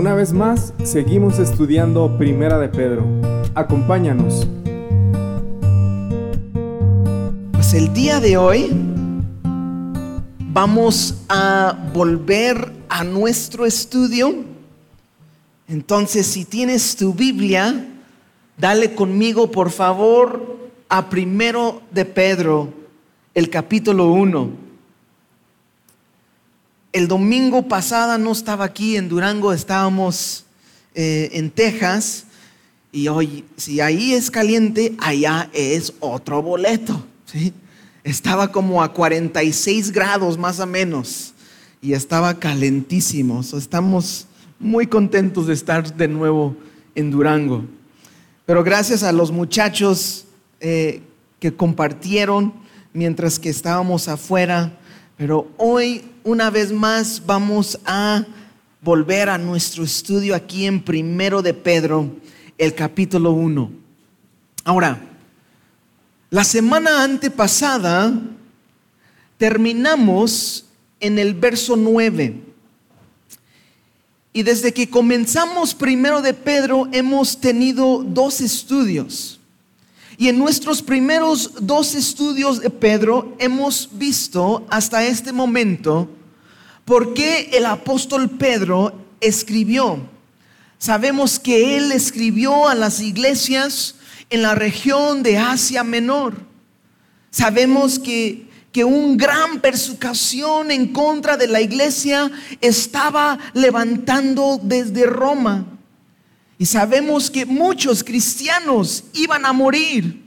Una vez más, seguimos estudiando Primera de Pedro. Acompáñanos. Pues el día de hoy vamos a volver a nuestro estudio. Entonces, si tienes tu Biblia, dale conmigo, por favor, a primero de Pedro, el capítulo 1. El domingo pasada no estaba aquí en Durango, estábamos eh, en Texas. Y hoy, si ahí es caliente, allá es otro boleto. Estaba como a 46 grados más o menos. Y estaba calentísimo. estamos muy contentos de estar de nuevo en Durango. Pero gracias a los muchachos eh, que compartieron mientras que estábamos afuera. Pero hoy una vez más vamos a volver a nuestro estudio aquí en Primero de Pedro, el capítulo 1. Ahora, la semana antepasada terminamos en el verso 9. Y desde que comenzamos primero de Pedro hemos tenido dos estudios. Y en nuestros primeros dos estudios de Pedro hemos visto hasta este momento por qué el apóstol Pedro escribió. Sabemos que él escribió a las iglesias en la región de Asia Menor. Sabemos que, que un gran persecución en contra de la iglesia estaba levantando desde Roma. Y sabemos que muchos cristianos iban a morir.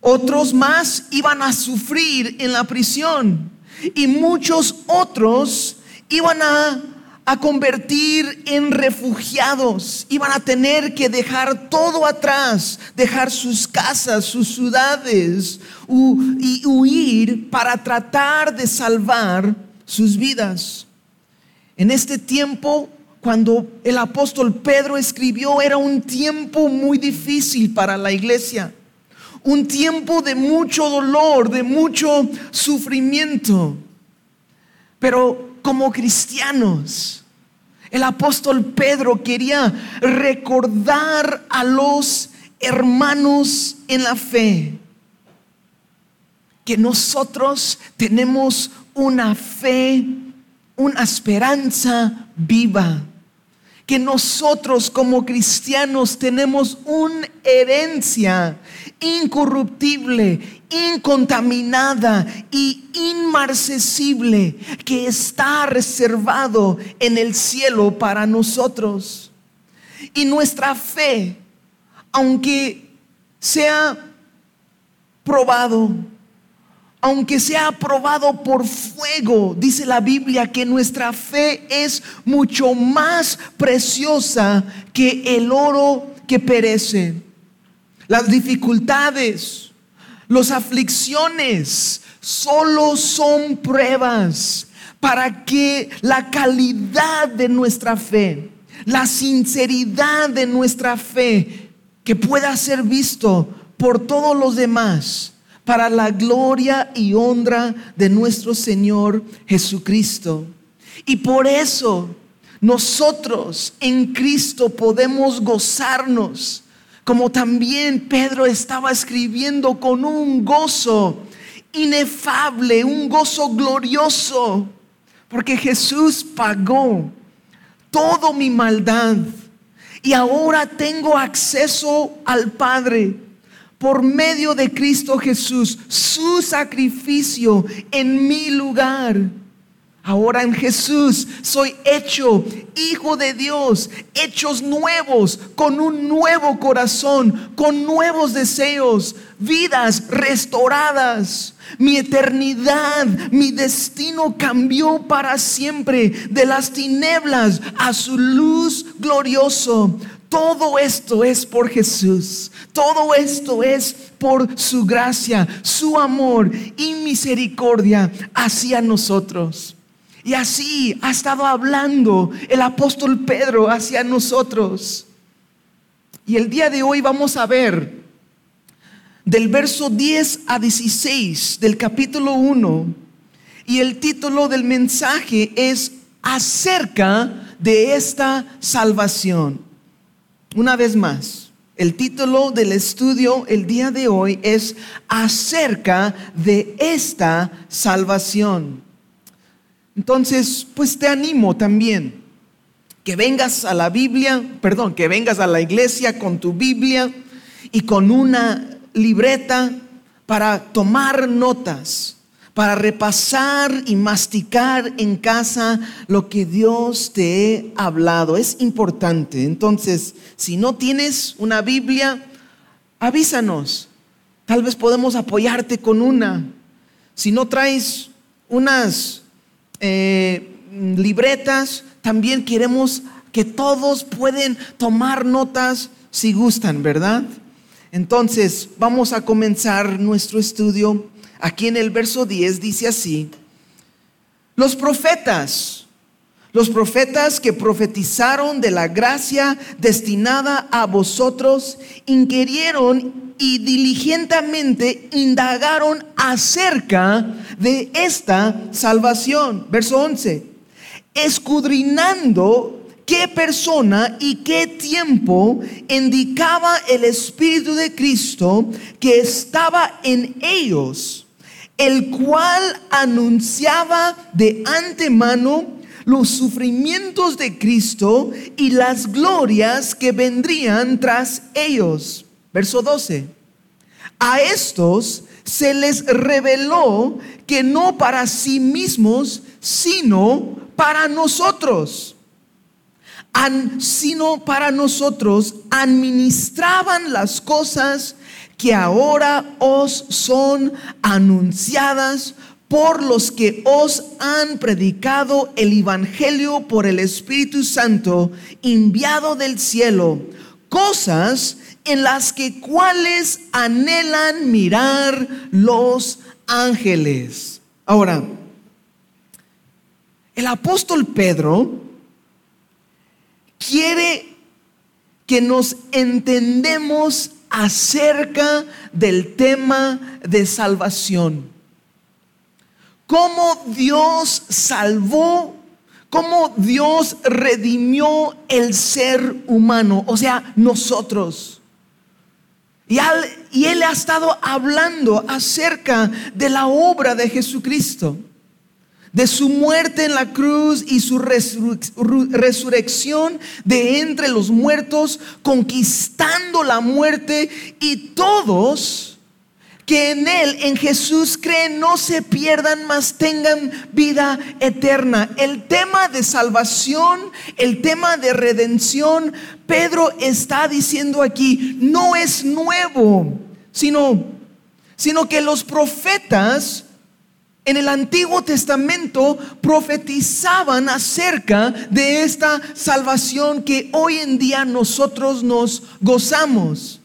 Otros más iban a sufrir en la prisión. Y muchos otros iban a, convertir en refugiados. Iban a tener que dejar todo atrás, dejar sus casas, sus ciudades y huir para tratar de salvar sus vidas. En este tiempo cuando el apóstol Pedro escribió era un tiempo muy difícil para la iglesia. Un tiempo de mucho dolor, de mucho sufrimiento. Pero como cristianos, el apóstol Pedro quería recordar a los hermanos en la fe que nosotros tenemos una fe, una esperanza viva que nosotros como cristianos tenemos una herencia incorruptible, incontaminada y inmarcesible que está reservado en el cielo para nosotros. Y nuestra fe, aunque sea probado, aunque sea probado por fuego, dice la Biblia que nuestra fe es mucho más preciosa que el oro que perece. Las dificultades, las aflicciones, solo son pruebas para que la calidad de nuestra fe, la sinceridad de nuestra fe, que pueda ser visto por todos los demás, para la gloria y honra de nuestro Señor Jesucristo. Y por eso nosotros en Cristo podemos gozarnos, como también Pedro estaba escribiendo con un gozo inefable, un gozo glorioso, porque Jesús pagó toda mi maldad y ahora tengo acceso al Padre por medio de Cristo Jesús, su sacrificio en mi lugar. Ahora en Jesús soy hecho hijo de Dios, hechos nuevos, con un nuevo corazón, con nuevos deseos, vidas restauradas. Mi eternidad, mi destino cambió para siempre de las tinieblas a su luz glorioso. Todo esto es por Jesús. Todo esto es por su gracia, su amor y misericordia hacia nosotros. Y así ha estado hablando el apóstol Pedro hacia nosotros. Y el día de hoy vamos a ver del verso 10 a 16 del capítulo 1. Y el título del mensaje es acerca de esta salvación. Una vez más, el título del estudio el día de hoy es acerca de esta salvación. Entonces, pues te animo también que vengas a la Biblia, perdón, que vengas a la iglesia con tu Biblia y con una libreta para tomar notas para repasar y masticar en casa lo que Dios te ha hablado. Es importante. Entonces, si no tienes una Biblia, avísanos. Tal vez podemos apoyarte con una. Si no traes unas eh, libretas, también queremos que todos pueden tomar notas si gustan, ¿verdad? Entonces, vamos a comenzar nuestro estudio aquí en el verso 10 dice así, los profetas, los profetas que profetizaron de la gracia destinada a vosotros, inquirieron y diligentemente indagaron acerca de esta salvación. Verso 11, escudrinando qué persona y qué tiempo indicaba el Espíritu de Cristo que estaba en ellos el cual anunciaba de antemano los sufrimientos de Cristo y las glorias que vendrían tras ellos. Verso 12. A estos se les reveló que no para sí mismos, sino para nosotros, sino para nosotros administraban las cosas que ahora os son anunciadas por los que os han predicado el Evangelio por el Espíritu Santo enviado del cielo, cosas en las que cuales anhelan mirar los ángeles. Ahora, el apóstol Pedro quiere que nos entendemos acerca del tema de salvación. Cómo Dios salvó, cómo Dios redimió el ser humano, o sea, nosotros. Y, y Él ha estado hablando acerca de la obra de Jesucristo de su muerte en la cruz y su resurrección de entre los muertos, conquistando la muerte y todos que en Él, en Jesús creen, no se pierdan, mas tengan vida eterna. El tema de salvación, el tema de redención, Pedro está diciendo aquí, no es nuevo, sino, sino que los profetas en el Antiguo Testamento profetizaban acerca de esta salvación que hoy en día nosotros nos gozamos.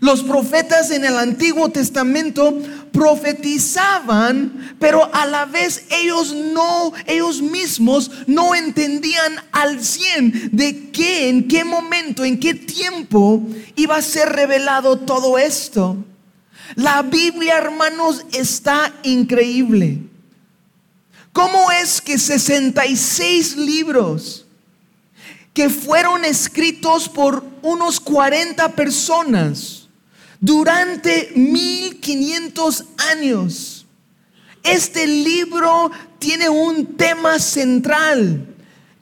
Los profetas en el Antiguo Testamento profetizaban, pero a la vez ellos no, ellos mismos no entendían al cien de qué, en qué momento, en qué tiempo iba a ser revelado todo esto. La Biblia, hermanos, está increíble. ¿Cómo es que 66 libros que fueron escritos por unos 40 personas durante 1500 años, este libro tiene un tema central?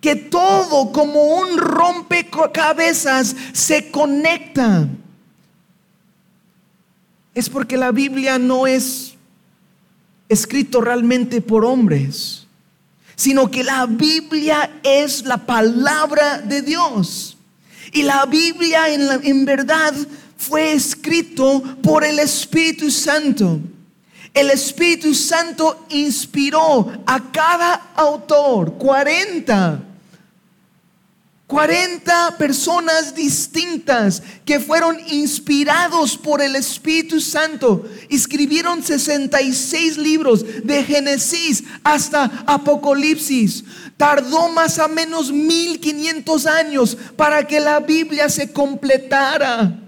que todo como un rompecabezas se conecta es porque la Biblia no es escrito realmente por hombres, sino que la Biblia es la palabra de Dios. Y la Biblia en, en verdad fue escrito por el Espíritu Santo. El Espíritu Santo inspiró a cada autor, 40 40 personas distintas que fueron inspirados por el Espíritu Santo. Escribieron 66 libros de Génesis hasta Apocalipsis. Tardó más o menos 1500 años para que la Biblia se completara.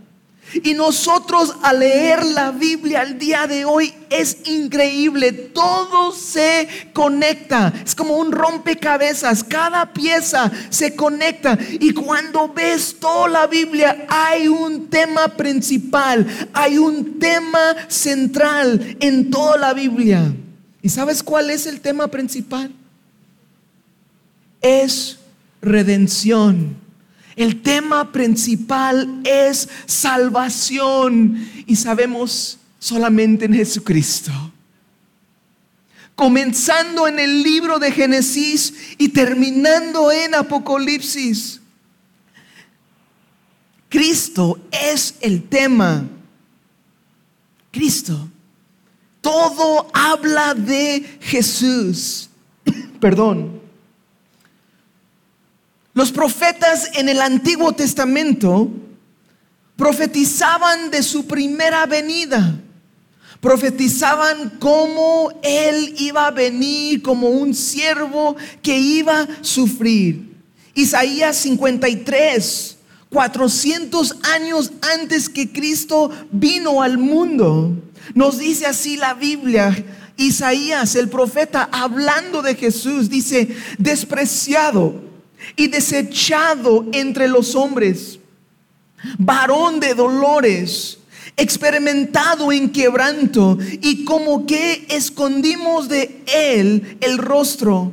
Y nosotros al leer la Biblia al día de hoy es increíble, todo se conecta, es como un rompecabezas, cada pieza se conecta y cuando ves toda la Biblia hay un tema principal, hay un tema central en toda la Biblia. ¿Y sabes cuál es el tema principal? Es redención. El tema principal es salvación y sabemos solamente en Jesucristo. Comenzando en el libro de Génesis y terminando en Apocalipsis. Cristo es el tema. Cristo. Todo habla de Jesús. Perdón. Los profetas en el Antiguo Testamento profetizaban de su primera venida. Profetizaban cómo Él iba a venir como un siervo que iba a sufrir. Isaías 53, 400 años antes que Cristo vino al mundo. Nos dice así la Biblia. Isaías, el profeta, hablando de Jesús, dice, despreciado y desechado entre los hombres, varón de dolores, experimentado en quebranto, y como que escondimos de él el rostro,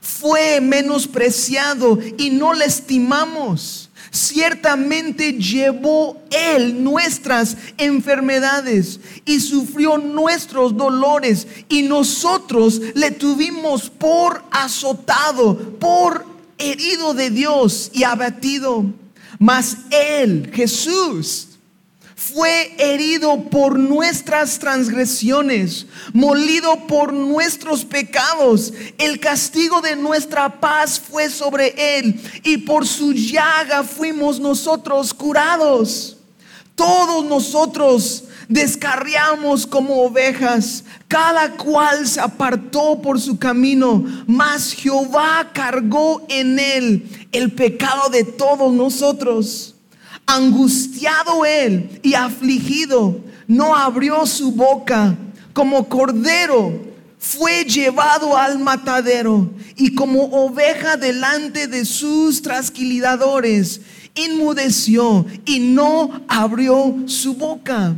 fue menospreciado y no le estimamos. Ciertamente llevó Él nuestras enfermedades y sufrió nuestros dolores y nosotros le tuvimos por azotado, por herido de Dios y abatido, mas Él, Jesús, fue herido por nuestras transgresiones, molido por nuestros pecados. El castigo de nuestra paz fue sobre Él y por su llaga fuimos nosotros curados. Todos nosotros descarriamos como ovejas, cada cual se apartó por su camino, mas Jehová cargó en él el pecado de todos nosotros. Angustiado él y afligido, no abrió su boca, como cordero fue llevado al matadero y como oveja delante de sus trasquiladores, inmudeció y no abrió su boca.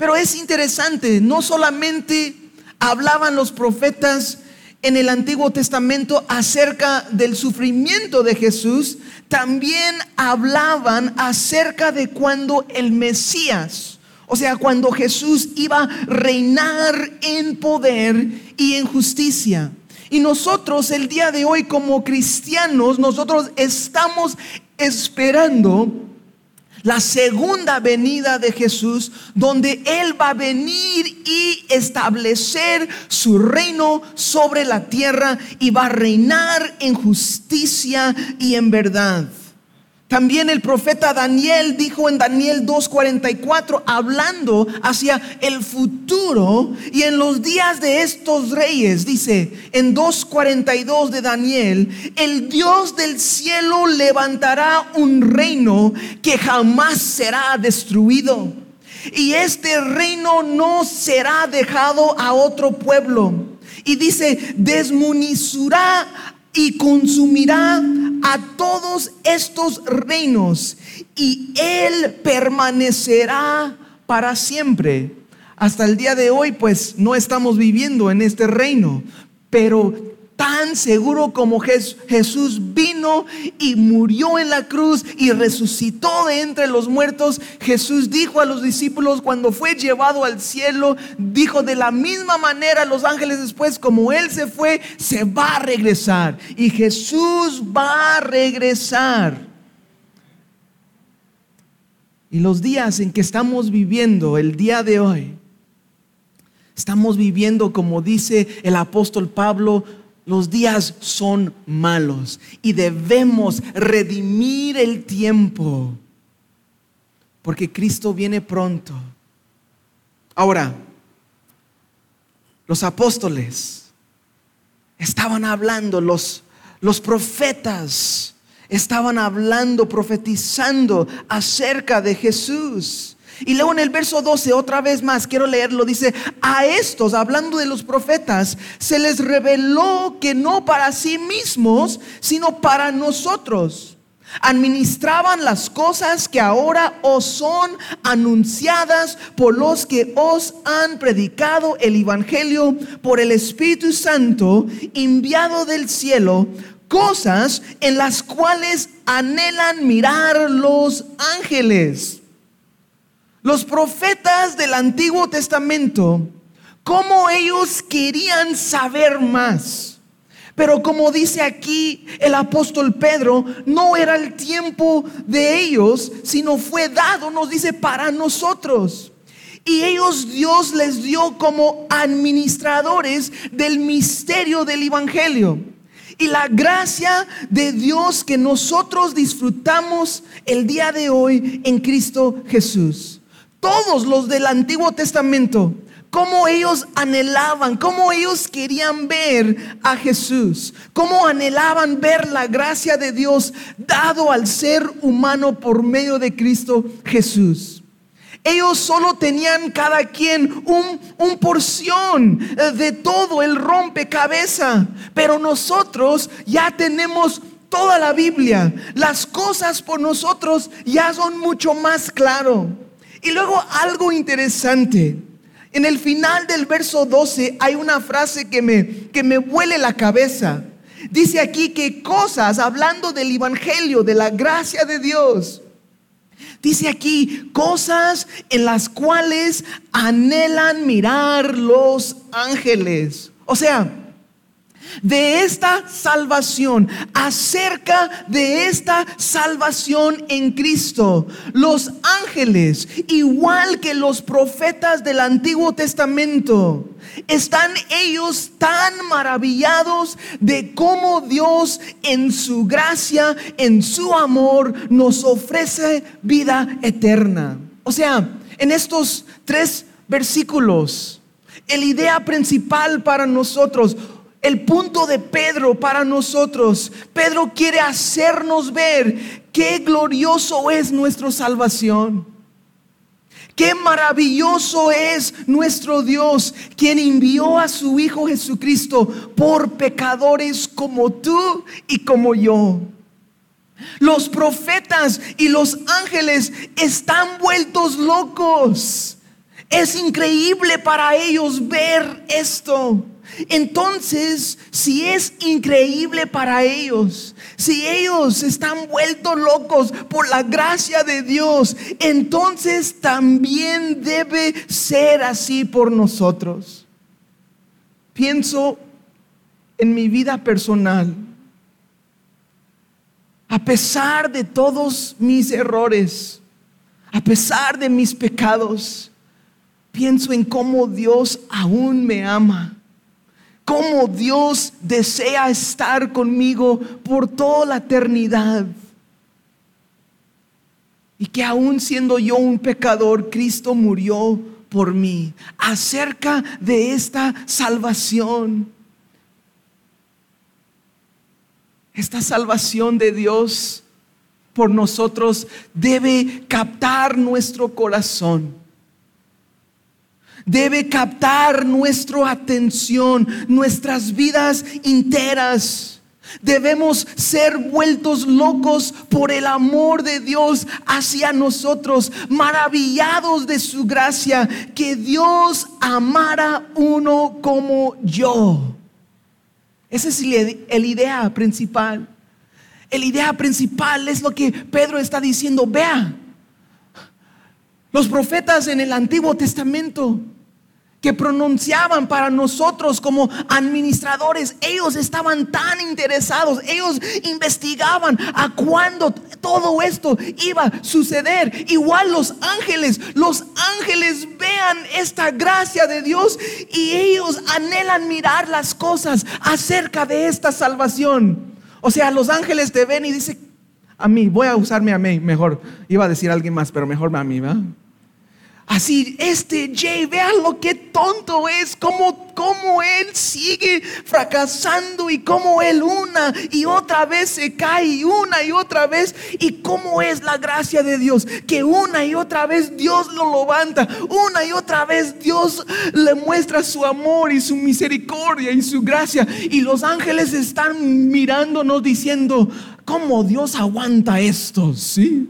Pero es interesante, no solamente hablaban los profetas en el Antiguo Testamento acerca del sufrimiento de Jesús, también hablaban acerca de cuando el Mesías, o sea, cuando Jesús iba a reinar en poder y en justicia. Y nosotros el día de hoy como cristianos, nosotros estamos esperando la segunda venida de Jesús, donde Él va a venir y establecer su reino sobre la tierra y va a reinar en justicia y en verdad. También el profeta Daniel dijo en Daniel 2.44, hablando hacia el futuro y en los días de estos reyes, dice en 2.42 de Daniel, el Dios del cielo levantará un reino que jamás será destruido. Y este reino no será dejado a otro pueblo. Y dice, desmunizará y consumirá a todos estos reinos y Él permanecerá para siempre. Hasta el día de hoy, pues no estamos viviendo en este reino, pero tan seguro como Jesús vino y murió en la cruz y resucitó de entre los muertos, Jesús dijo a los discípulos cuando fue llevado al cielo, dijo de la misma manera a los ángeles después, como Él se fue, se va a regresar. Y Jesús va a regresar. Y los días en que estamos viviendo, el día de hoy, estamos viviendo como dice el apóstol Pablo, los días son malos y debemos redimir el tiempo porque Cristo viene pronto. Ahora, los apóstoles estaban hablando, los, los profetas estaban hablando, profetizando acerca de Jesús. Y luego en el verso 12, otra vez más, quiero leerlo, dice, a estos, hablando de los profetas, se les reveló que no para sí mismos, sino para nosotros. Administraban las cosas que ahora os son anunciadas por los que os han predicado el Evangelio por el Espíritu Santo enviado del cielo, cosas en las cuales anhelan mirar los ángeles. Los profetas del Antiguo Testamento, cómo ellos querían saber más. Pero como dice aquí el apóstol Pedro, no era el tiempo de ellos, sino fue dado, nos dice, para nosotros. Y ellos Dios les dio como administradores del misterio del Evangelio. Y la gracia de Dios que nosotros disfrutamos el día de hoy en Cristo Jesús todos los del Antiguo Testamento, cómo ellos anhelaban, cómo ellos querían ver a Jesús, cómo anhelaban ver la gracia de Dios dado al ser humano por medio de Cristo Jesús. Ellos solo tenían cada quien un, un, porción de todo el rompecabezas, pero nosotros ya tenemos toda la Biblia. Las cosas por nosotros ya son mucho más claro. Y luego algo interesante. En el final del verso 12 hay una frase que me, que me huele la cabeza. Dice aquí que cosas, hablando del Evangelio, de la gracia de Dios, dice aquí cosas en las cuales anhelan mirar los ángeles. O sea, de esta salvación, acerca de esta salvación en Cristo. Los ángeles, igual que los profetas del Antiguo Testamento, están ellos tan maravillados de cómo Dios en su gracia, en su amor, nos ofrece vida eterna. O sea, en estos tres versículos, la idea principal para nosotros, el punto de Pedro para nosotros. Pedro quiere hacernos ver qué glorioso es nuestra salvación. Qué maravilloso es nuestro Dios, quien envió a su Hijo Jesucristo por pecadores como tú y como yo. Los profetas y los ángeles están vueltos locos. Es increíble para ellos ver esto. Entonces, si es increíble para ellos, si ellos están vueltos locos por la gracia de Dios, entonces también debe ser así por nosotros. Pienso en mi vida personal. A pesar de todos mis errores, a pesar de mis pecados, pienso en cómo Dios aún me ama cómo Dios desea estar conmigo por toda la eternidad. Y que aún siendo yo un pecador, Cristo murió por mí. Acerca de esta salvación. Esta salvación de Dios por nosotros debe captar nuestro corazón debe captar nuestra atención, nuestras vidas enteras. Debemos ser vueltos locos por el amor de Dios hacia nosotros, maravillados de su gracia, que Dios amara uno como yo. Esa es la idea principal. La idea principal es lo que Pedro está diciendo. Vea, los profetas en el Antiguo Testamento que pronunciaban para nosotros como administradores, ellos estaban tan interesados, ellos investigaban a cuándo todo esto iba a suceder. Igual los ángeles, los ángeles vean esta gracia de Dios y ellos anhelan mirar las cosas acerca de esta salvación. O sea, los ángeles te ven y dicen, a mí, voy a usarme a mí mejor. Iba a decir alguien más, pero mejor a mí, ¿va? Así, este Jay, vean lo que tonto es, cómo, cómo él sigue fracasando y cómo él una y otra vez se cae una y otra vez. Y cómo es la gracia de Dios, que una y otra vez Dios lo levanta, una y otra vez Dios le muestra su amor y su misericordia y su gracia. Y los ángeles están mirándonos diciendo, ¿cómo Dios aguanta esto? Sí.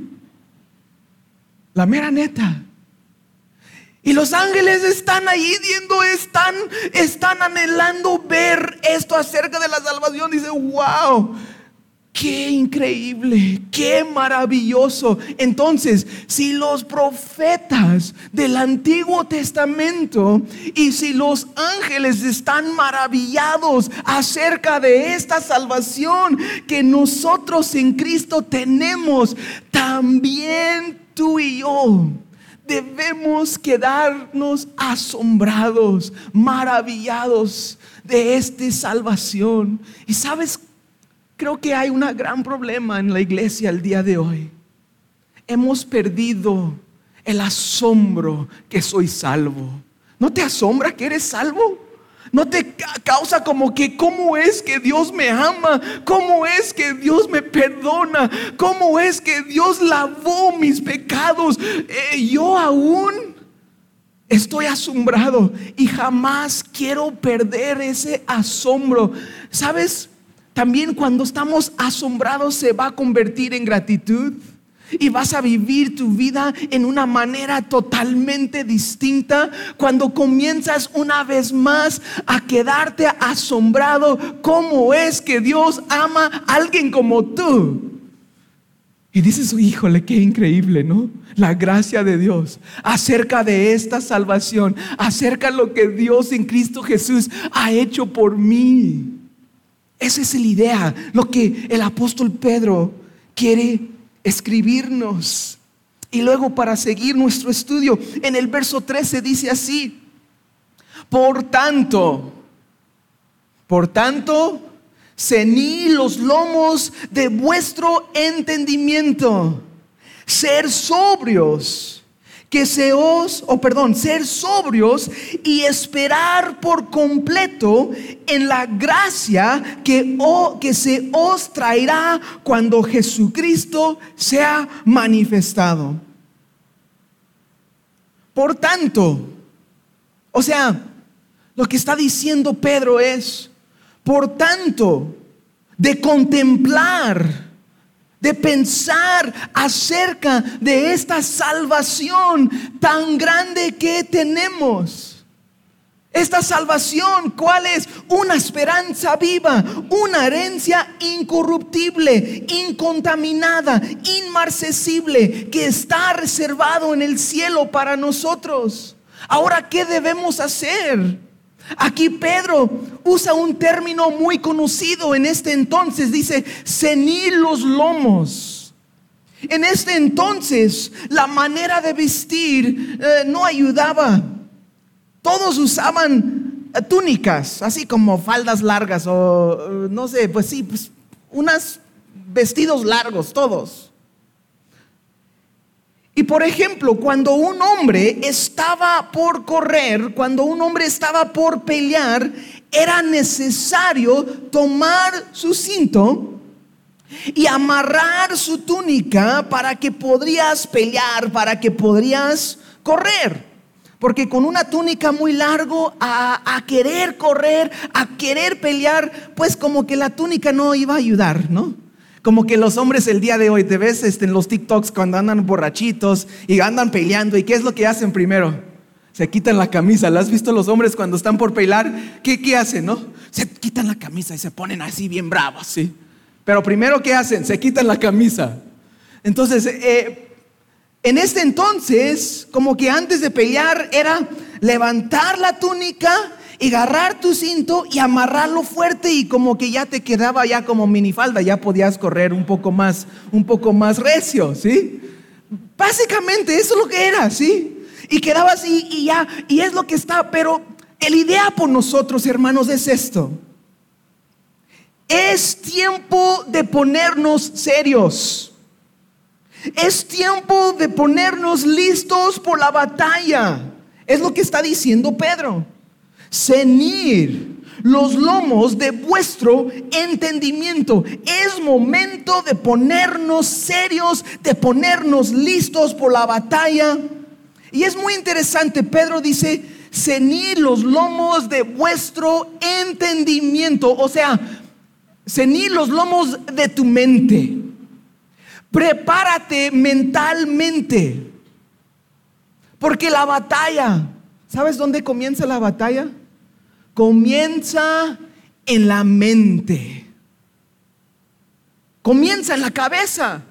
La mera neta. Y los ángeles están ahí viendo, están, están anhelando ver esto acerca de la salvación. Dice, wow, qué increíble, qué maravilloso. Entonces, si los profetas del Antiguo Testamento y si los ángeles están maravillados acerca de esta salvación que nosotros en Cristo tenemos, también tú y yo debemos quedarnos asombrados, maravillados de esta salvación. Y sabes, creo que hay un gran problema en la iglesia el día de hoy. Hemos perdido el asombro que soy salvo. ¿No te asombra que eres salvo? No te causa como que cómo es que Dios me ama, cómo es que Dios me perdona, cómo es que Dios lavó mis pecados. Eh, yo aún estoy asombrado y jamás quiero perder ese asombro. ¿Sabes? También cuando estamos asombrados se va a convertir en gratitud y vas a vivir tu vida en una manera totalmente distinta cuando comienzas una vez más a quedarte asombrado cómo es que Dios ama a alguien como tú. Y dices, híjole, qué increíble, ¿no? La gracia de Dios acerca de esta salvación, acerca de lo que Dios en Cristo Jesús ha hecho por mí. Esa es la idea, lo que el apóstol Pedro quiere escribirnos. Y luego para seguir nuestro estudio, en el verso 13 dice así, por tanto, por tanto, cení los lomos de vuestro entendimiento, ser sobrios que se os, o perdón, ser sobrios y esperar por completo en la gracia que, o, que se os traerá cuando Jesucristo sea manifestado. Por tanto, o sea, lo que está diciendo Pedro es, por tanto, de contemplar, de pensar acerca de esta salvación tan grande que tenemos. Esta salvación, ¿cuál es? Una esperanza viva, una herencia incorruptible, incontaminada, inmarcesible, que está reservado en el cielo para nosotros. Ahora, ¿qué debemos hacer? Aquí Pedro usa un término muy conocido en este entonces, dice, cenir los lomos. En este entonces la manera de vestir eh, no ayudaba. Todos usaban eh, túnicas, así como faldas largas o eh, no sé, pues sí, pues unos vestidos largos, todos. Y por ejemplo, cuando un hombre estaba por correr, cuando un hombre estaba por pelear, era necesario tomar su cinto y amarrar su túnica para que podrías pelear, para que podrías correr. Porque con una túnica muy largo, a, a, querer correr, a querer pelear, pues como que la túnica no iba a ayudar, ¿no? Como que los hombres el día de hoy, te ves este, en los TikToks cuando andan borrachitos y andan peleando. ¿Y qué es lo que hacen primero? Se quitan la camisa. ¿La has visto los hombres cuando están por pelear? ¿Qué, qué hacen, no? Se quitan la camisa y se ponen así bien bravos, ¿sí? Pero primero, ¿qué hacen? Se quitan la camisa. Entonces, eh, en este entonces, como que antes de pelear era levantar la túnica y agarrar tu cinto y amarrarlo fuerte y como que ya te quedaba ya como minifalda, ya podías correr un poco más, un poco más recio, ¿sí? Básicamente eso es lo que era, ¿sí? Y quedaba así y ya, y es lo que está, pero el idea por nosotros, hermanos, es esto. Es tiempo de ponernos serios. Es tiempo de ponernos listos por la batalla. Es lo que está diciendo Pedro. Cenir los lomos de vuestro entendimiento. Es momento de ponernos serios, de ponernos listos por la batalla. Y es muy interesante, Pedro dice, cenir los lomos de vuestro entendimiento. O sea, cenir los lomos de tu mente. Prepárate mentalmente. Porque la batalla, ¿sabes dónde comienza la batalla? Comienza en la mente. Comienza en la cabeza.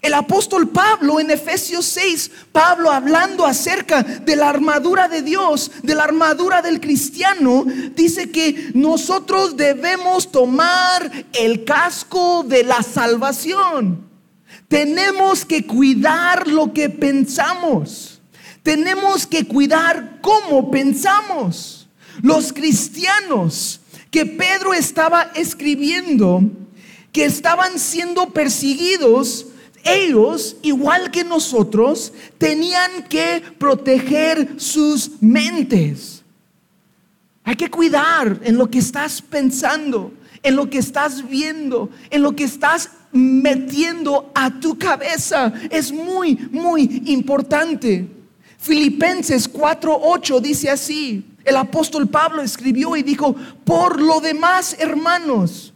El apóstol Pablo en Efesios 6, Pablo hablando acerca de la armadura de Dios, de la armadura del cristiano, dice que nosotros debemos tomar el casco de la salvación. Tenemos que cuidar lo que pensamos. Tenemos que cuidar cómo pensamos. Los cristianos que Pedro estaba escribiendo, que estaban siendo perseguidos, ellos, igual que nosotros, tenían que proteger sus mentes. Hay que cuidar en lo que estás pensando, en lo que estás viendo, en lo que estás metiendo a tu cabeza. Es muy, muy importante. Filipenses 4:8 dice así, el apóstol Pablo escribió y dijo, por lo demás, hermanos,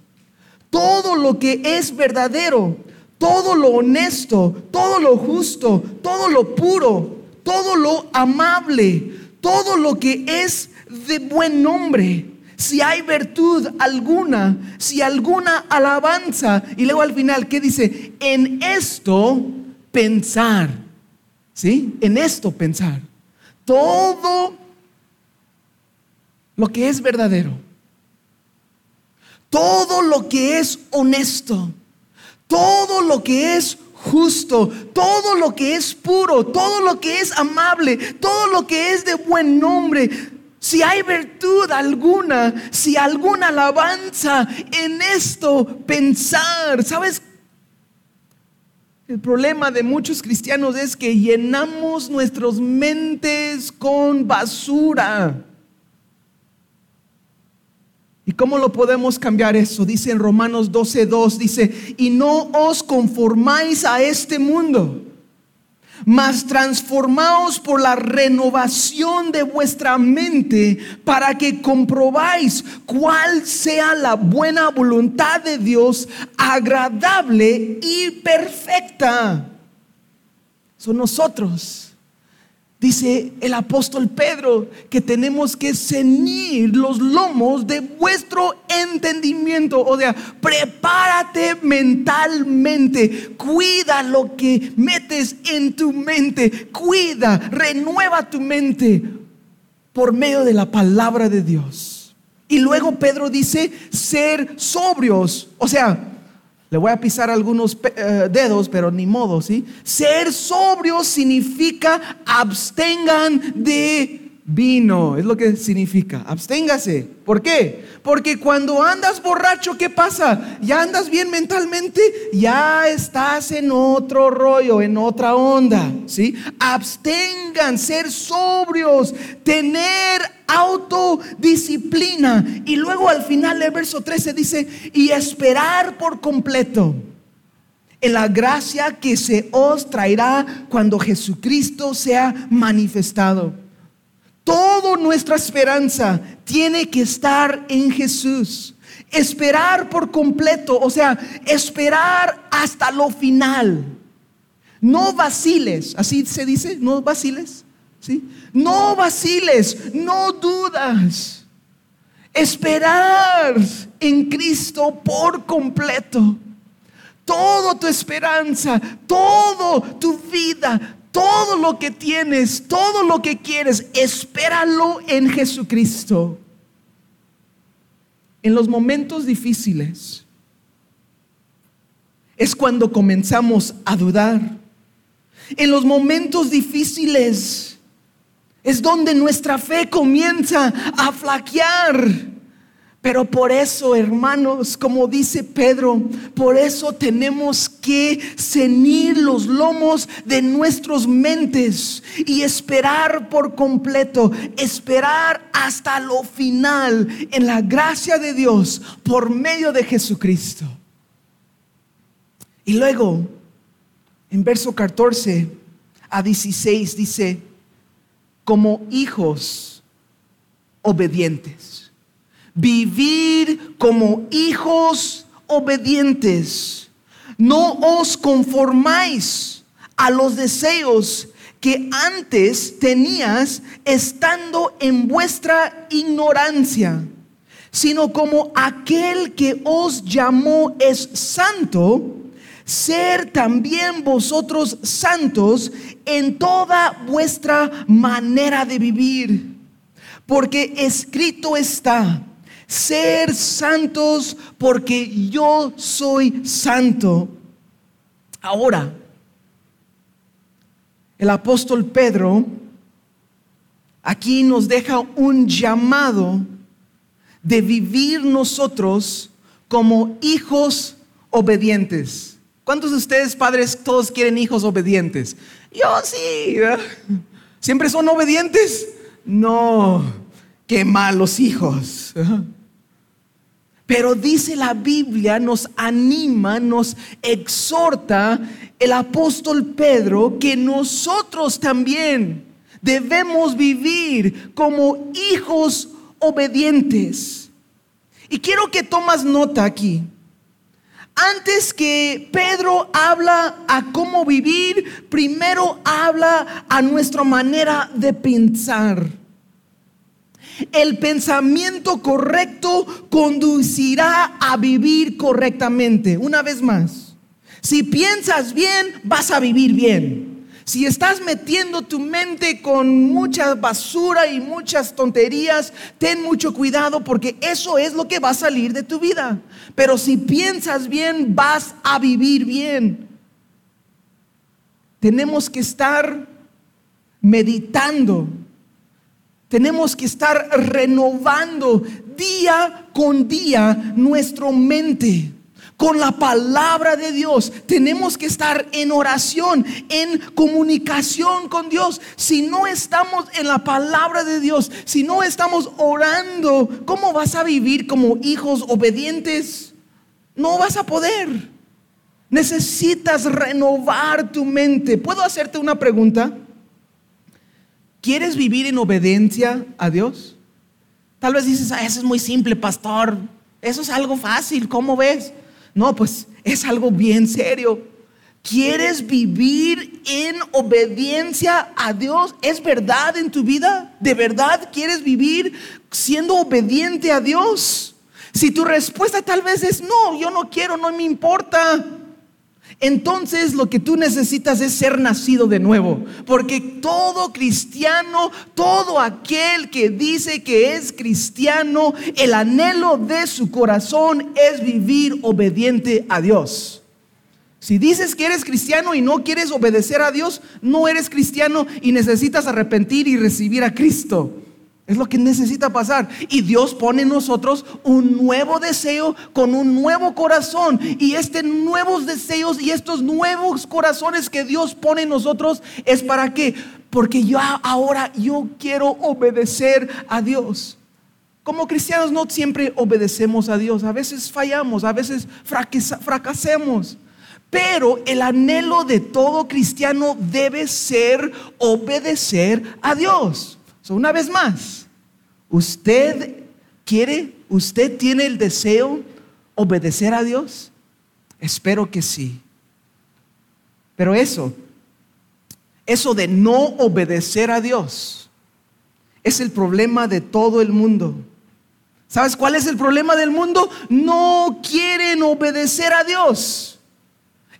todo lo que es verdadero, todo lo honesto, todo lo justo, todo lo puro, todo lo amable, todo lo que es de buen nombre, si hay virtud alguna, si alguna alabanza, y luego al final, ¿qué dice? En esto pensar, ¿sí? En esto pensar. Todo lo que es verdadero, todo lo que es honesto, todo lo que es justo, todo lo que es puro, todo lo que es amable, todo lo que es de buen nombre, si hay virtud alguna, si alguna alabanza en esto, pensar, ¿sabes? El problema de muchos cristianos es que llenamos nuestras mentes con basura. ¿Y cómo lo podemos cambiar eso? Dice en Romanos 12:2, dice, y no os conformáis a este mundo, mas transformaos por la renovación de vuestra mente para que comprobáis cuál sea la buena voluntad de Dios, agradable y perfecta. Son nosotros Dice el apóstol Pedro que tenemos que ceñir los lomos de vuestro entendimiento. O sea, prepárate mentalmente. Cuida lo que metes en tu mente. Cuida, renueva tu mente por medio de la palabra de Dios. Y luego Pedro dice ser sobrios. O sea, le voy a pisar algunos eh, dedos, pero ni modo, ¿sí? Ser sobrio significa abstengan de vino, es lo que significa. Absténgase. ¿Por qué? Porque cuando andas borracho, ¿qué pasa? Ya andas bien mentalmente, ya estás en otro rollo, en otra onda, ¿sí? Abstengan, ser sobrios, tener autodisciplina. Y luego al final del verso 13 dice, y esperar por completo en la gracia que se os traerá cuando Jesucristo sea manifestado. Toda nuestra esperanza tiene que estar en Jesús. Esperar por completo, o sea, esperar hasta lo final. No vaciles, así se dice, no vaciles, ¿sí? No vaciles, no dudas. Esperar en Cristo por completo. Toda tu esperanza, toda tu vida, todo lo que tienes, todo lo que quieres, espéralo en Jesucristo. En los momentos difíciles es cuando comenzamos a dudar. En los momentos difíciles es donde nuestra fe comienza a flaquear. Pero por eso, hermanos, como dice Pedro, por eso tenemos que cenir los lomos de nuestras mentes y esperar por completo, esperar hasta lo final en la gracia de Dios por medio de Jesucristo. Y luego, en verso 14 a 16 dice, como hijos obedientes vivir como hijos obedientes. No os conformáis a los deseos que antes tenías estando en vuestra ignorancia, sino como aquel que os llamó es santo, ser también vosotros santos en toda vuestra manera de vivir. Porque escrito está, ser santos porque yo soy santo. Ahora, el apóstol Pedro aquí nos deja un llamado de vivir nosotros como hijos obedientes. ¿Cuántos de ustedes, padres, todos quieren hijos obedientes? Yo sí. ¿Siempre son obedientes? No, qué malos hijos. Pero dice la Biblia, nos anima, nos exhorta el apóstol Pedro que nosotros también debemos vivir como hijos obedientes. Y quiero que tomas nota aquí. Antes que Pedro habla a cómo vivir, primero habla a nuestra manera de pensar. El pensamiento correcto conducirá a vivir correctamente. Una vez más, si piensas bien, vas a vivir bien. Si estás metiendo tu mente con mucha basura y muchas tonterías, ten mucho cuidado porque eso es lo que va a salir de tu vida. Pero si piensas bien, vas a vivir bien. Tenemos que estar meditando tenemos que estar renovando día con día nuestra mente con la palabra de Dios. Tenemos que estar en oración, en comunicación con Dios. Si no estamos en la palabra de Dios, si no estamos orando, ¿cómo vas a vivir como hijos obedientes? No vas a poder. Necesitas renovar tu mente. ¿Puedo hacerte una pregunta? ¿Quieres vivir en obediencia a Dios? Tal vez dices, ah, eso es muy simple, pastor. Eso es algo fácil, ¿cómo ves? No, pues es algo bien serio. ¿Quieres vivir en obediencia a Dios? ¿Es verdad en tu vida? ¿De verdad quieres vivir siendo obediente a Dios? Si tu respuesta tal vez es no, yo no quiero, no me importa. Entonces lo que tú necesitas es ser nacido de nuevo, porque todo cristiano, todo aquel que dice que es cristiano, el anhelo de su corazón es vivir obediente a Dios. Si dices que eres cristiano y no quieres obedecer a Dios, no eres cristiano y necesitas arrepentir y recibir a Cristo. Es lo que necesita pasar. Y Dios pone en nosotros un nuevo deseo con un nuevo corazón. Y este nuevos deseos y estos nuevos corazones que Dios pone en nosotros es para qué? Porque yo ahora yo quiero obedecer a Dios. Como cristianos no siempre obedecemos a Dios. A veces fallamos, a veces fracasemos. Pero el anhelo de todo cristiano debe ser obedecer a Dios una vez más, ¿usted quiere, usted tiene el deseo obedecer a Dios? Espero que sí. Pero eso, eso de no obedecer a Dios, es el problema de todo el mundo. ¿Sabes cuál es el problema del mundo? No quieren obedecer a Dios.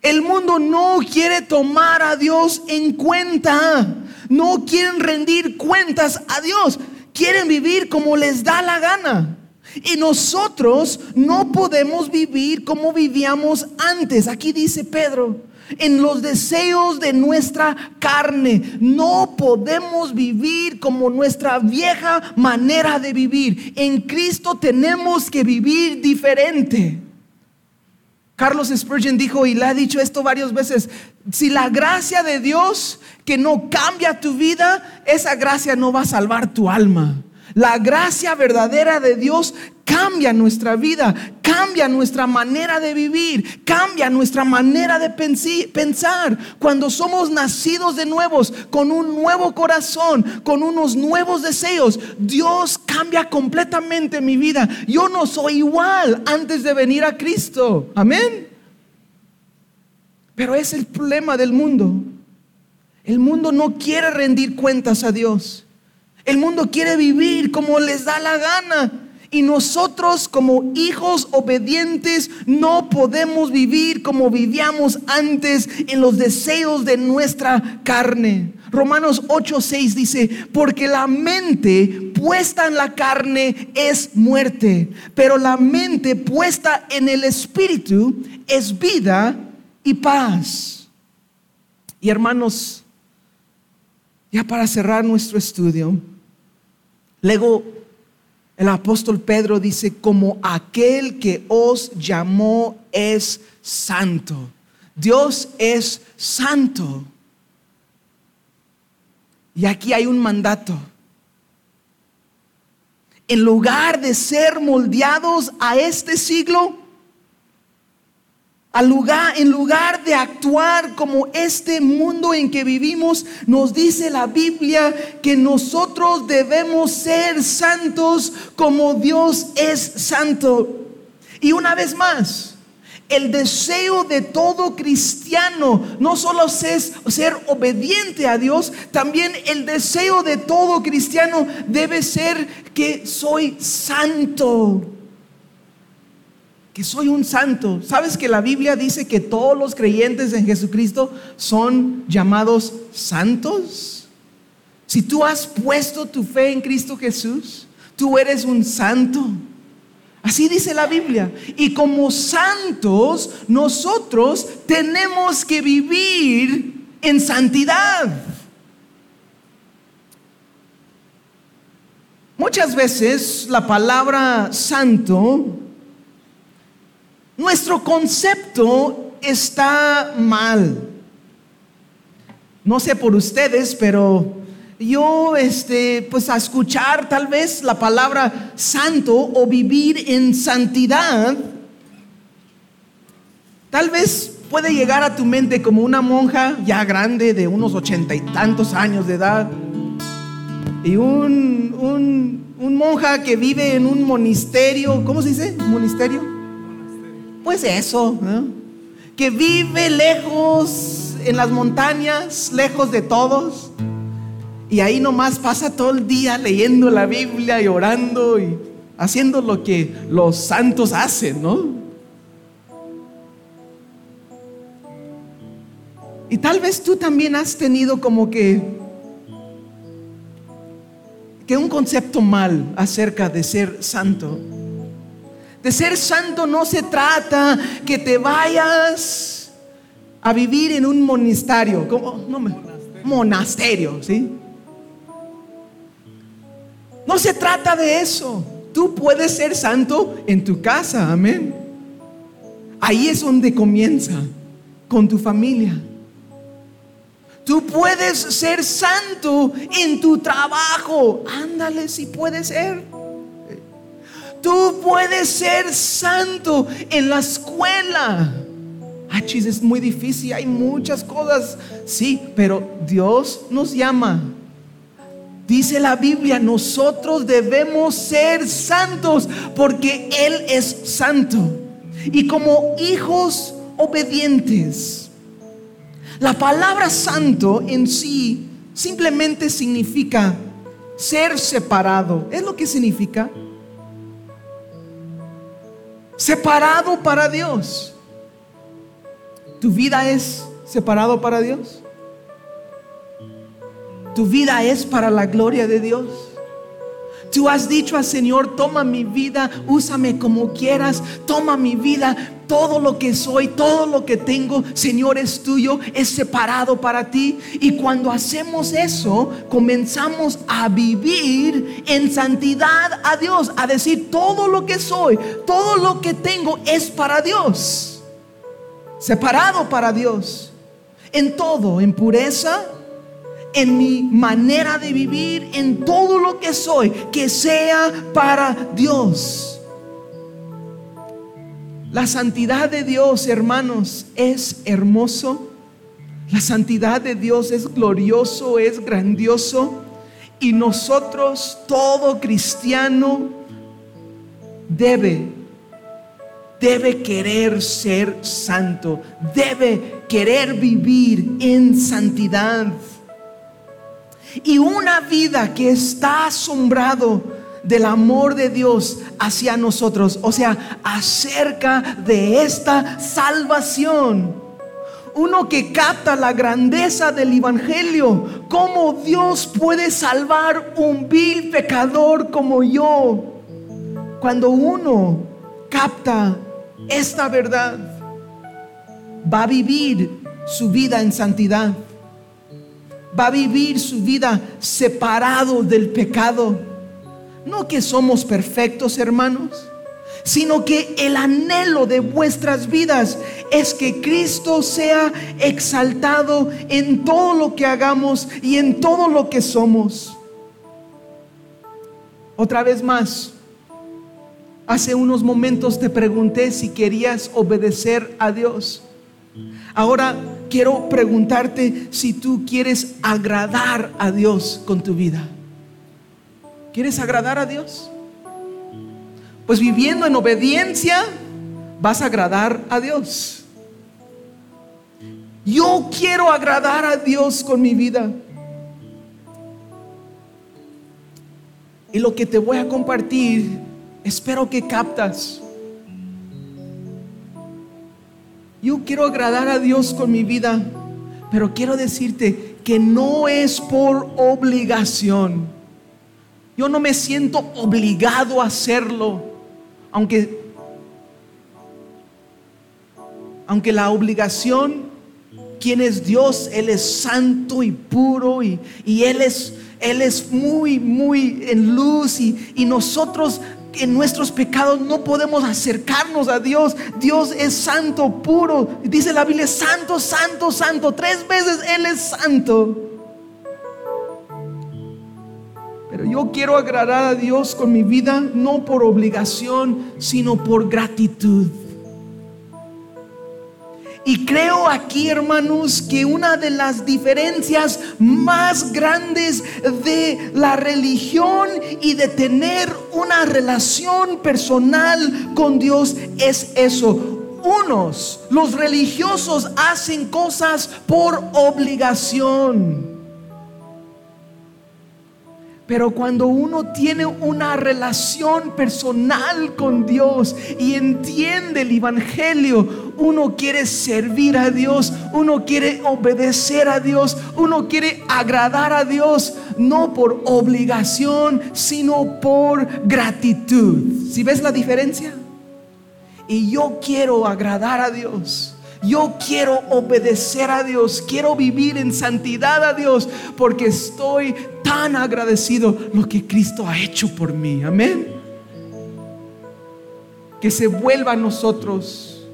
El mundo no quiere tomar a Dios en cuenta no quieren rendir cuentas a Dios, quieren vivir como les da la gana. Y nosotros no podemos vivir como vivíamos antes. Aquí dice Pedro, en los deseos de nuestra carne. No podemos vivir como nuestra vieja manera de vivir. En Cristo tenemos que vivir diferente. Carlos Spurgeon dijo, y le ha dicho esto varias veces, si la gracia de Dios que no cambia tu vida, esa gracia no va a salvar tu alma. La gracia verdadera de Dios cambia nuestra vida, cambia nuestra manera de vivir, cambia nuestra manera de pensar. Cuando somos nacidos de nuevos, con un nuevo corazón, con unos nuevos deseos, Dios cambia completamente mi vida. Yo no soy igual antes de venir a Cristo. Amén. Pero es el problema del mundo. El mundo no quiere rendir cuentas a Dios. El mundo quiere vivir como les da la gana. Y nosotros como hijos obedientes no podemos vivir como vivíamos antes en los deseos de nuestra carne. Romanos 8:6 dice, porque la mente puesta en la carne es muerte, pero la mente puesta en el espíritu es vida y paz. Y hermanos, ya para cerrar nuestro estudio, Luego el apóstol Pedro dice, como aquel que os llamó es santo. Dios es santo. Y aquí hay un mandato. En lugar de ser moldeados a este siglo, lugar, en lugar de actuar como este mundo en que vivimos, nos dice la Biblia que nosotros debemos ser santos como Dios es santo. Y una vez más, el deseo de todo cristiano no solo es ser obediente a Dios, también el deseo de todo cristiano debe ser que soy santo que soy un santo. ¿Sabes que la Biblia dice que todos los creyentes en Jesucristo son llamados santos? Si tú has puesto tu fe en Cristo Jesús, tú eres un santo. Así dice la Biblia. Y como santos, nosotros tenemos que vivir en santidad. Muchas veces la palabra santo nuestro concepto está mal. No sé por ustedes, pero yo, este, pues a escuchar tal vez la palabra santo o vivir en santidad, tal vez puede llegar a tu mente como una monja ya grande de unos ochenta y tantos años de edad y un, un, un monja que vive en un monasterio, ¿cómo se dice? ¿Monasterio? Pues eso, que vive lejos en las montañas, lejos de todos. Y ahí nomás pasa todo el día leyendo la Biblia y orando y haciendo lo que los santos hacen, ¿no? Y tal vez tú también has tenido como que que un concepto mal acerca de ser santo. De ser santo no se trata que te vayas a vivir en un monasterio. ¿Cómo? No monasterio, ¿sí? No se trata de eso. Tú puedes ser santo en tu casa, amén. Ahí es donde comienza, con tu familia. Tú puedes ser santo en tu trabajo. Ándale si puede ser. Tú puedes ser santo en la escuela. Ah, es muy difícil, hay muchas cosas. Sí, pero Dios nos llama. Dice la Biblia, nosotros debemos ser santos porque Él es santo. Y como hijos obedientes, la palabra santo en sí simplemente significa ser separado. Es lo que significa separado para Dios. ¿Tu vida es separado para Dios? ¿Tu vida es para la gloria de Dios? Tú has dicho al Señor, toma mi vida, úsame como quieras, toma mi vida, todo lo que soy, todo lo que tengo, Señor, es tuyo, es separado para ti. Y cuando hacemos eso, comenzamos a vivir en santidad a Dios, a decir, todo lo que soy, todo lo que tengo es para Dios, separado para Dios, en todo, en pureza, en mi manera de vivir, en todo lo que soy, que sea para Dios. La santidad de Dios, hermanos, es hermoso. La santidad de Dios es glorioso, es grandioso. Y nosotros, todo cristiano, debe, debe querer ser santo, debe querer vivir en santidad. Y una vida que está asombrado del amor de Dios hacia nosotros, o sea, acerca de esta salvación. Uno que capta la grandeza del Evangelio, cómo Dios puede salvar un vil pecador como yo. Cuando uno capta esta verdad, va a vivir su vida en santidad va a vivir su vida separado del pecado. No que somos perfectos, hermanos, sino que el anhelo de vuestras vidas es que Cristo sea exaltado en todo lo que hagamos y en todo lo que somos. Otra vez más, hace unos momentos te pregunté si querías obedecer a Dios. Ahora quiero preguntarte si tú quieres agradar a Dios con tu vida. ¿Quieres agradar a Dios? Pues viviendo en obediencia vas a agradar a Dios. Yo quiero agradar a Dios con mi vida. Y lo que te voy a compartir, espero que captas. Yo quiero agradar a Dios con mi vida, pero quiero decirte que no es por obligación. Yo no me siento obligado a hacerlo, aunque aunque la obligación quién es Dios, Él es santo y puro y, Él es Él es muy, muy en luz y, y nosotros en nuestros pecados no podemos acercarnos a Dios. Dios es santo, puro. Dice la Biblia, santo, santo, santo. Tres veces Él es santo. Pero yo quiero agradar a Dios con mi vida, no por obligación, sino por gratitud. Y creo aquí, hermanos, que una de las diferencias más grandes de la religión y de tener una relación personal con Dios es eso. Unos, los religiosos, hacen cosas por obligación. Pero cuando uno tiene una relación personal con Dios y entiende el Evangelio, uno quiere servir a Dios, uno quiere obedecer a Dios, uno quiere agradar a Dios, no por obligación, sino por gratitud. ¿Si ves la diferencia? Y yo quiero agradar a Dios. Yo quiero obedecer a Dios, quiero vivir en santidad a Dios, porque estoy tan agradecido lo que Cristo ha hecho por mí. Amén. Que se vuelva a nosotros,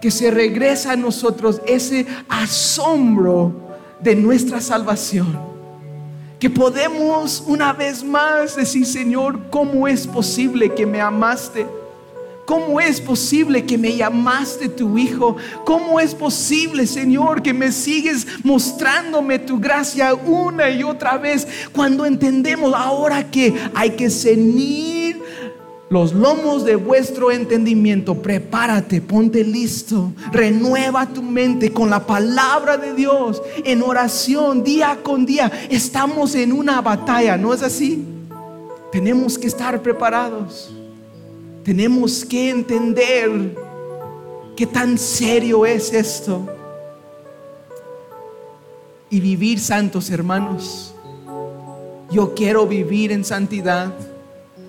que se regresa a nosotros ese asombro de nuestra salvación. Que podemos una vez más decir, Señor, ¿cómo es posible que me amaste? ¿Cómo es posible que me llamaste tu hijo? ¿Cómo es posible, Señor, que me sigues mostrándome tu gracia una y otra vez cuando entendemos ahora que hay que ceñir los lomos de vuestro entendimiento? Prepárate, ponte listo, renueva tu mente con la palabra de Dios en oración día con día. Estamos en una batalla, ¿no es así? Tenemos que estar preparados. Tenemos que entender qué tan serio es esto. Y vivir santos, hermanos. Yo quiero vivir en santidad.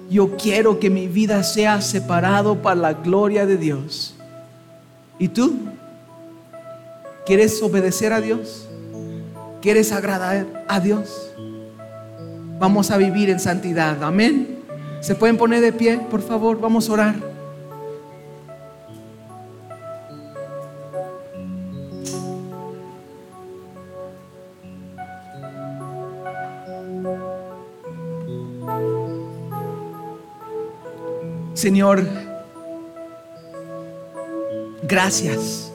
yo quiero que mi vida sea separado para la gloria de Dios. ¿Y tú? ¿Quieres obedecer a Dios? ¿Quieres agradar a Dios? Vamos a vivir en santidad. Amén. ¿Se pueden poner de pie, por favor? Vamos a orar. Señor, gracias.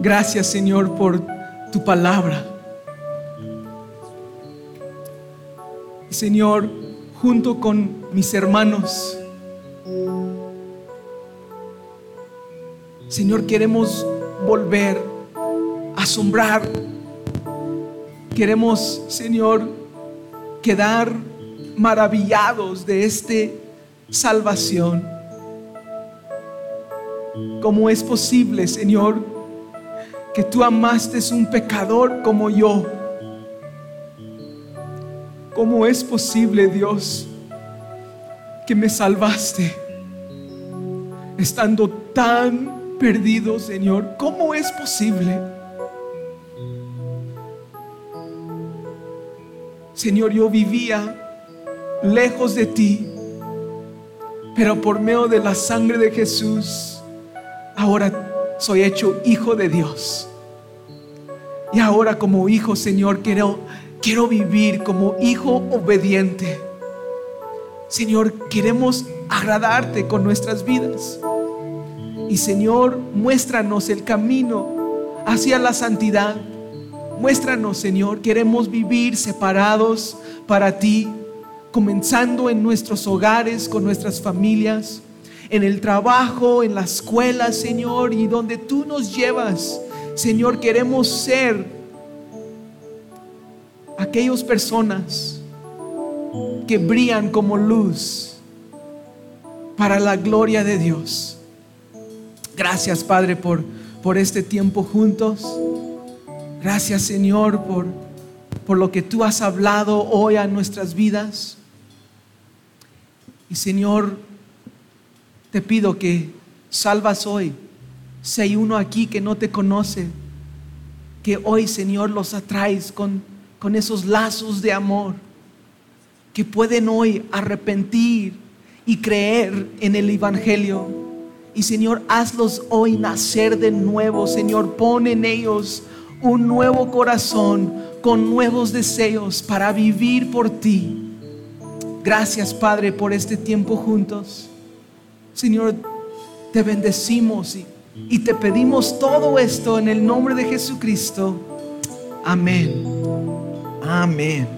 Gracias Señor por tu palabra. Señor, junto con mis hermanos, Señor, queremos volver a asombrar. Queremos, Señor, quedar maravillados de esta salvación. ¿Cómo es posible, Señor, que tú amaste un pecador como yo? ¿Cómo es posible, Dios, que me salvaste estando tan perdido, Señor? ¿Cómo es posible? Señor, yo vivía lejos de ti, pero por medio de la sangre de Jesús, ahora soy hecho hijo de Dios. Y ahora como hijo, Señor, quiero, quiero vivir como hijo obediente. Señor, queremos agradarte con nuestras vidas. Y Señor, muéstranos el camino hacia la santidad. Muéstranos, Señor, queremos vivir separados para ti comenzando en nuestros hogares, con nuestras familias, en el trabajo, en la escuela, Señor, y donde tú nos llevas, Señor, queremos ser aquellas personas que brillan como luz para la gloria de Dios. Gracias, Padre, por, por este tiempo juntos. Gracias, Señor, por, por lo que tú has hablado hoy a nuestras vidas. Y Señor, te pido que salvas hoy. Si hay uno aquí que no te conoce, que hoy, Señor, los atraes con, con esos lazos de amor, que pueden hoy arrepentir y creer en el Evangelio. Y Señor, hazlos hoy nacer de nuevo. Señor, pon en ellos un nuevo corazón con nuevos deseos para vivir por ti. Gracias, Padre, por este tiempo juntos. Señor, te bendecimos y, y, te pedimos todo esto en el nombre de Jesucristo. Amén. Amén.